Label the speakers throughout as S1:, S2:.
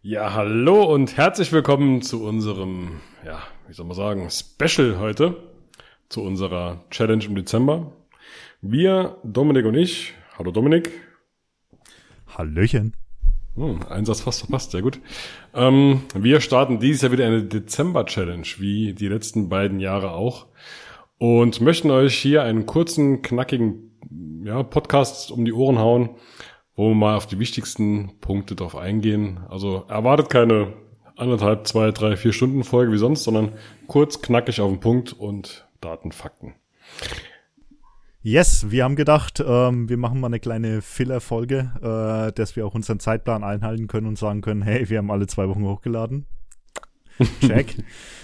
S1: Ja, hallo und herzlich willkommen zu unserem, ja, wie soll man sagen, Special heute, zu unserer Challenge im Dezember. Wir, Dominik und ich, hallo Dominik.
S2: Hallöchen.
S1: Hm, Einsatz fast verpasst, sehr gut. Ähm, wir starten dieses Jahr wieder eine Dezember-Challenge, wie die letzten beiden Jahre auch. Und möchten euch hier einen kurzen, knackigen ja, Podcast um die Ohren hauen, wo wir mal auf die wichtigsten Punkte drauf eingehen. Also erwartet keine anderthalb, zwei, drei, vier Stunden Folge wie sonst, sondern kurz, knackig auf den Punkt und Daten, Fakten.
S2: Yes, wir haben gedacht, ähm, wir machen mal eine kleine Filler-Folge, äh, dass wir auch unseren Zeitplan einhalten können und sagen können, hey, wir haben alle zwei Wochen hochgeladen. Check.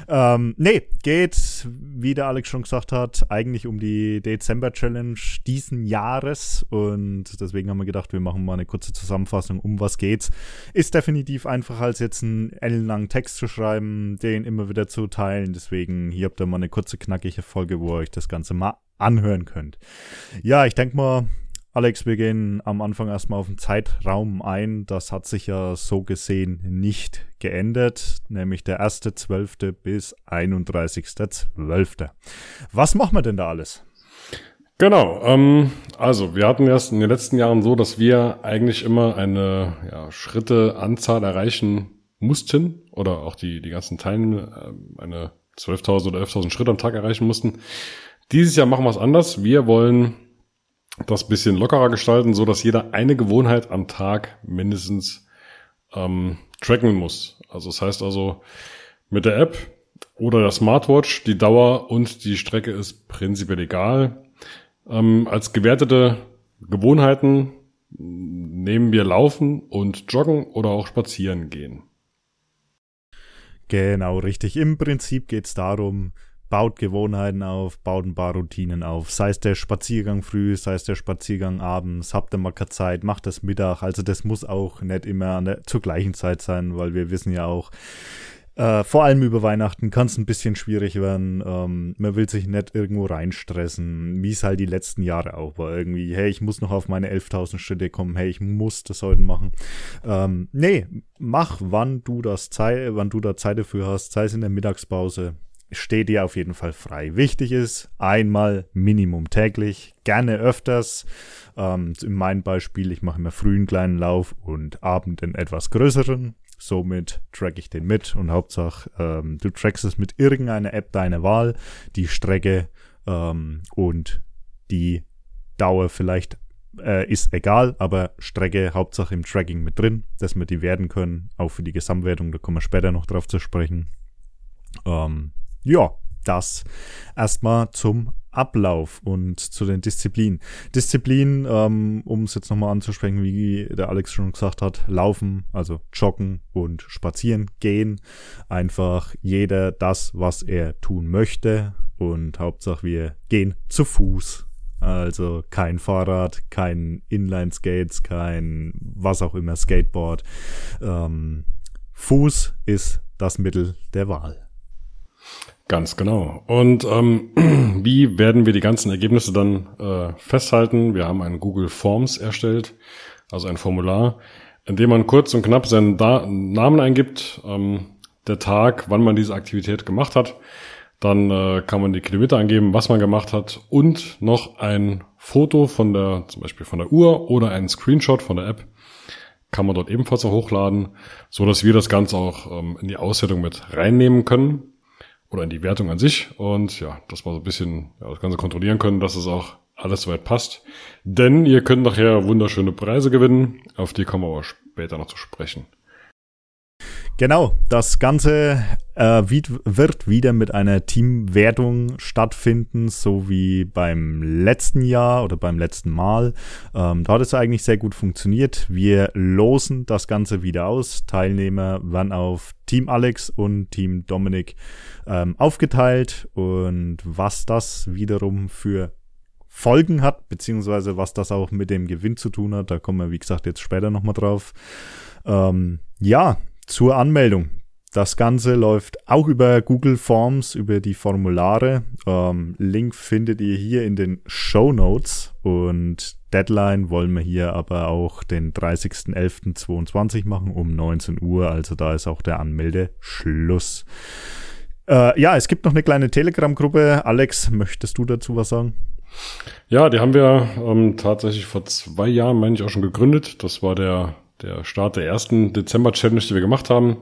S2: ähm, nee, geht, wie der Alex schon gesagt hat, eigentlich um die Dezember-Challenge diesen Jahres. Und deswegen haben wir gedacht, wir machen mal eine kurze Zusammenfassung, um was geht's. Ist definitiv einfacher, als jetzt einen ellenlangen Text zu schreiben, den immer wieder zu teilen. Deswegen, hier habt ihr mal eine kurze, knackige Folge, wo ihr euch das Ganze mal anhören könnt. Ja, ich denke mal, Alex, wir gehen am Anfang erstmal auf den Zeitraum ein. Das hat sich ja so gesehen nicht geändert, nämlich der 1.12. bis 31.12. Was machen wir denn da alles?
S1: Genau, ähm, also wir hatten erst in den letzten Jahren so, dass wir eigentlich immer eine ja, Schritte-Anzahl erreichen mussten oder auch die, die ganzen Teilnehmer äh, eine 12.000 oder 11.000 Schritte am Tag erreichen mussten. Dieses Jahr machen wir es anders. Wir wollen das bisschen lockerer gestalten, so dass jeder eine Gewohnheit am Tag mindestens ähm, tracken muss. Also das heißt also mit der App oder der Smartwatch die Dauer und die Strecke ist prinzipiell egal. Ähm, als gewertete Gewohnheiten nehmen wir Laufen und Joggen oder auch Spazieren gehen.
S2: Genau, richtig. Im Prinzip geht es darum, baut Gewohnheiten auf, baut ein paar Routinen auf. Sei es der Spaziergang früh, sei es der Spaziergang abends, habt ihr mal keine Zeit, macht das Mittag. Also das muss auch nicht immer der, zur gleichen Zeit sein, weil wir wissen ja auch, äh, vor allem über Weihnachten kann es ein bisschen schwierig werden. Ähm, man will sich nicht irgendwo reinstressen, wie es halt die letzten Jahre auch war. Irgendwie, hey, ich muss noch auf meine 11.000 Schritte kommen, hey, ich muss das heute machen. Ähm, nee, mach, wann du das Zeit, wann du da Zeit dafür hast, sei es in der Mittagspause, steht dir auf jeden Fall frei. Wichtig ist, einmal Minimum täglich, gerne öfters. Ähm, in meinem Beispiel, ich mache immer früh einen kleinen Lauf und Abend einen etwas größeren. Somit track ich den mit und Hauptsache, ähm, du trackst es mit irgendeiner App deiner Wahl, die Strecke ähm, und die Dauer vielleicht äh, ist egal, aber Strecke Hauptsache im Tracking mit drin, dass wir die werden können, auch für die Gesamtwertung, da kommen wir später noch drauf zu sprechen. Ähm, ja, das erstmal zum Ablauf und zu den Disziplinen. Disziplinen, ähm, um es jetzt nochmal anzusprechen, wie der Alex schon gesagt hat, laufen, also joggen und spazieren gehen. Einfach jeder das, was er tun möchte. Und Hauptsache wir gehen zu Fuß. Also kein Fahrrad, kein Inline-Skates, kein was auch immer, Skateboard. Ähm, Fuß ist das Mittel der Wahl.
S1: Ganz genau. Und ähm, wie werden wir die ganzen Ergebnisse dann äh, festhalten? Wir haben einen Google Forms erstellt, also ein Formular, in dem man kurz und knapp seinen da Namen eingibt, ähm, der Tag, wann man diese Aktivität gemacht hat. Dann äh, kann man die Kilometer angeben, was man gemacht hat und noch ein Foto von der, zum Beispiel von der Uhr oder ein Screenshot von der App kann man dort ebenfalls auch hochladen, so dass wir das Ganze auch ähm, in die Auswertung mit reinnehmen können oder in die Wertung an sich und ja, dass wir so ein bisschen ja, das Ganze kontrollieren können, dass es auch alles soweit passt. Denn ihr könnt nachher wunderschöne Preise gewinnen, auf die kommen wir aber später noch zu sprechen.
S2: Genau, das Ganze äh, wird wieder mit einer Teamwertung stattfinden, so wie beim letzten Jahr oder beim letzten Mal. Ähm, da hat es eigentlich sehr gut funktioniert. Wir losen das Ganze wieder aus. Teilnehmer werden auf Team Alex und Team Dominik ähm, aufgeteilt und was das wiederum für Folgen hat, beziehungsweise was das auch mit dem Gewinn zu tun hat, da kommen wir, wie gesagt, jetzt später nochmal drauf. Ähm, ja, zur Anmeldung. Das Ganze läuft auch über Google Forms, über die Formulare. Ähm, Link findet ihr hier in den Show Notes und Deadline wollen wir hier aber auch den 30.11.22 machen um 19 Uhr. Also da ist auch der Anmeldeschluss. Äh, ja, es gibt noch eine kleine Telegram-Gruppe. Alex, möchtest du dazu was sagen?
S1: Ja, die haben wir ähm, tatsächlich vor zwei Jahren, meine ich, auch schon gegründet. Das war der, der Start der ersten Dezember-Challenge, die wir gemacht haben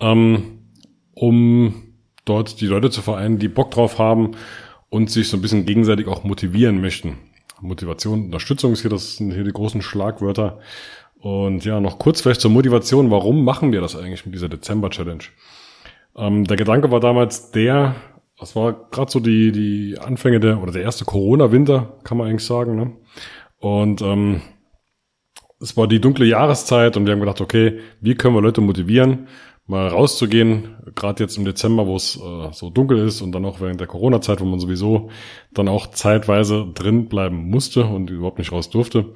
S1: ähm, um dort die Leute zu vereinen, die Bock drauf haben und sich so ein bisschen gegenseitig auch motivieren möchten. Motivation, Unterstützung ist hier, das sind hier die großen Schlagwörter. Und ja, noch kurz vielleicht zur Motivation. Warum machen wir das eigentlich mit dieser Dezember-Challenge? Ähm, der Gedanke war damals der, das war gerade so die, die Anfänge der, oder der erste Corona-Winter, kann man eigentlich sagen. Ne? Und ähm, es war die dunkle Jahreszeit und wir haben gedacht, okay, wie können wir Leute motivieren? Mal rauszugehen, gerade jetzt im Dezember, wo es äh, so dunkel ist und dann auch während der Corona-Zeit, wo man sowieso dann auch zeitweise drin bleiben musste und überhaupt nicht raus durfte.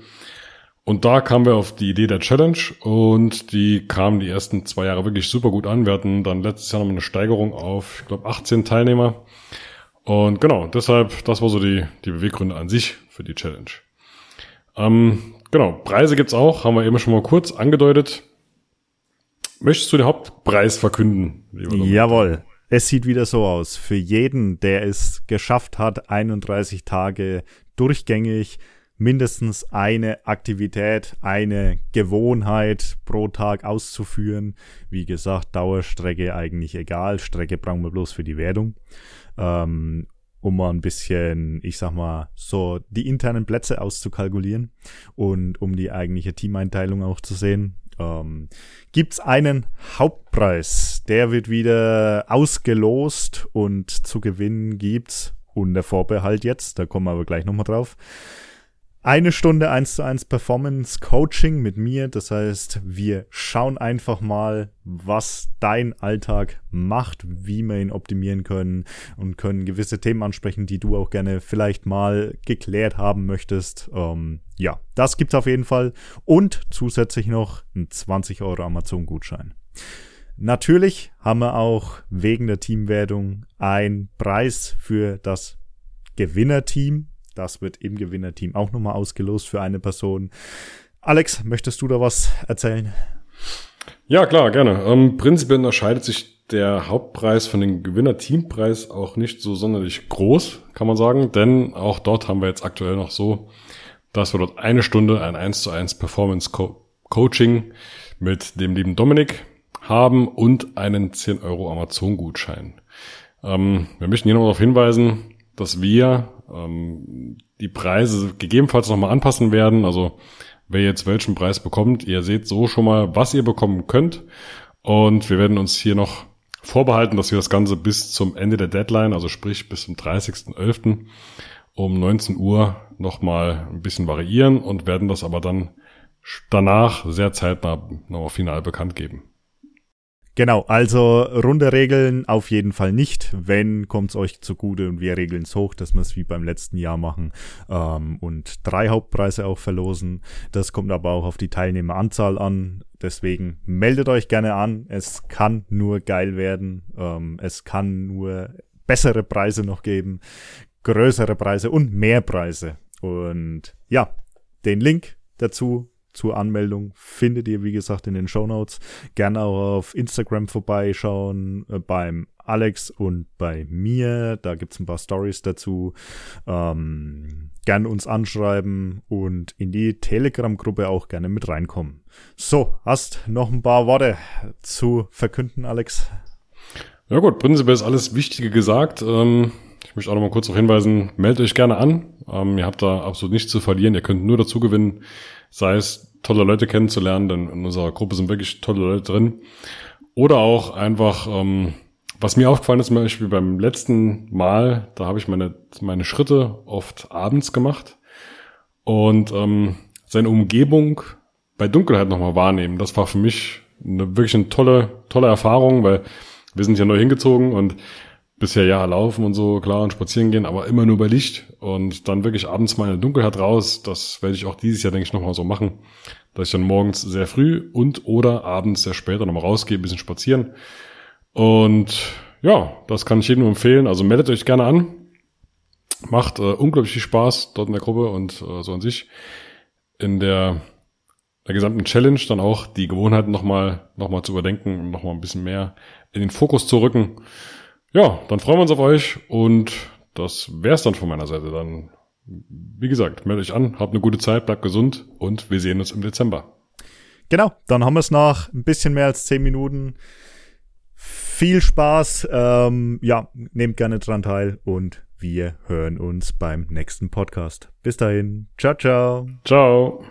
S1: Und da kamen wir auf die Idee der Challenge und die kamen die ersten zwei Jahre wirklich super gut an. Wir hatten dann letztes Jahr noch eine Steigerung auf, ich glaube, 18 Teilnehmer. Und genau, deshalb, das war so die, die Beweggründe an sich für die Challenge. Ähm, genau, Preise gibt's auch, haben wir eben schon mal kurz angedeutet. Möchtest du den Hauptpreis verkünden?
S2: Jawohl. Es sieht wieder so aus. Für jeden, der es geschafft hat, 31 Tage durchgängig mindestens eine Aktivität, eine Gewohnheit pro Tag auszuführen. Wie gesagt, Dauerstrecke eigentlich egal. Strecke brauchen wir bloß für die Wertung. Ähm, um mal ein bisschen, ich sag mal, so die internen Plätze auszukalkulieren und um die eigentliche Teameinteilung auch zu sehen ähm, gibt einen Hauptpreis. Der wird wieder ausgelost und zu gewinnen gibt's unter Vorbehalt jetzt, da kommen wir aber gleich nochmal drauf, eine Stunde 1 zu 1 Performance Coaching mit mir. Das heißt, wir schauen einfach mal, was dein Alltag macht, wie wir ihn optimieren können und können gewisse Themen ansprechen, die du auch gerne vielleicht mal geklärt haben möchtest. Ähm, ja, das gibt's auf jeden Fall. Und zusätzlich noch ein 20 Euro Amazon-Gutschein. Natürlich haben wir auch wegen der Teamwertung einen Preis für das Gewinnerteam das wird im Gewinnerteam auch nochmal ausgelost für eine Person. Alex, möchtest du da was erzählen?
S1: Ja, klar, gerne. Ähm, prinzipiell unterscheidet sich der Hauptpreis von dem Gewinner-Teampreis auch nicht so sonderlich groß, kann man sagen, denn auch dort haben wir jetzt aktuell noch so, dass wir dort eine Stunde ein 1 zu 1 Performance Co Coaching mit dem lieben Dominik haben und einen 10 Euro Amazon-Gutschein. Ähm, wir möchten hier noch darauf hinweisen, dass wir ähm, die Preise gegebenenfalls nochmal anpassen werden. Also wer jetzt welchen Preis bekommt, ihr seht so schon mal, was ihr bekommen könnt. Und wir werden uns hier noch vorbehalten, dass wir das Ganze bis zum Ende der Deadline, also sprich bis zum 30.11. um 19 Uhr nochmal ein bisschen variieren und werden das aber dann danach sehr zeitnah noch final bekannt geben.
S2: Genau, also runde Regeln auf jeden Fall nicht. Wenn, kommt's euch zugute und wir regeln es hoch, dass wir es wie beim letzten Jahr machen ähm, und drei Hauptpreise auch verlosen. Das kommt aber auch auf die Teilnehmeranzahl an. Deswegen meldet euch gerne an. Es kann nur geil werden. Ähm, es kann nur bessere Preise noch geben, größere Preise und mehr Preise. Und ja, den Link dazu zur Anmeldung findet ihr, wie gesagt, in den Show Notes. Gerne auch auf Instagram vorbeischauen, äh, beim Alex und bei mir. Da gibt's ein paar Stories dazu. Ähm, gerne uns anschreiben und in die Telegram-Gruppe auch gerne mit reinkommen. So, hast noch ein paar Worte zu verkünden, Alex?
S1: Ja gut, prinzipiell ist alles Wichtige gesagt. Ähm, ich möchte auch noch mal kurz darauf hinweisen, meldet euch gerne an. Ähm, ihr habt da absolut nichts zu verlieren. Ihr könnt nur dazu gewinnen, sei es tolle Leute kennenzulernen, denn in unserer Gruppe sind wirklich tolle Leute drin. Oder auch einfach, ähm, was mir aufgefallen ist, zum Beispiel beim letzten Mal, da habe ich meine, meine Schritte oft abends gemacht und ähm, seine Umgebung bei Dunkelheit nochmal wahrnehmen. Das war für mich eine wirklich eine tolle, tolle Erfahrung, weil wir sind ja neu hingezogen und bisher ja laufen und so, klar, und spazieren gehen, aber immer nur bei Licht und dann wirklich abends mal in der Dunkelheit raus. Das werde ich auch dieses Jahr, denke ich, nochmal so machen, dass ich dann morgens sehr früh und oder abends sehr spät nochmal rausgehe, bisschen spazieren. Und ja, das kann ich jedem empfehlen. Also meldet euch gerne an. Macht äh, unglaublich viel Spaß dort in der Gruppe und äh, so an sich in der, der gesamten Challenge dann auch die Gewohnheiten nochmal noch mal zu überdenken und nochmal ein bisschen mehr in den Fokus zu rücken. Ja, dann freuen wir uns auf euch und das wär's dann von meiner Seite. Dann, wie gesagt, meldet euch an, habt eine gute Zeit, bleibt gesund und wir sehen uns im Dezember.
S2: Genau, dann haben wir es nach ein bisschen mehr als zehn Minuten. Viel Spaß, ähm, ja, nehmt gerne dran teil und wir hören uns beim nächsten Podcast. Bis dahin, ciao, ciao.
S1: Ciao.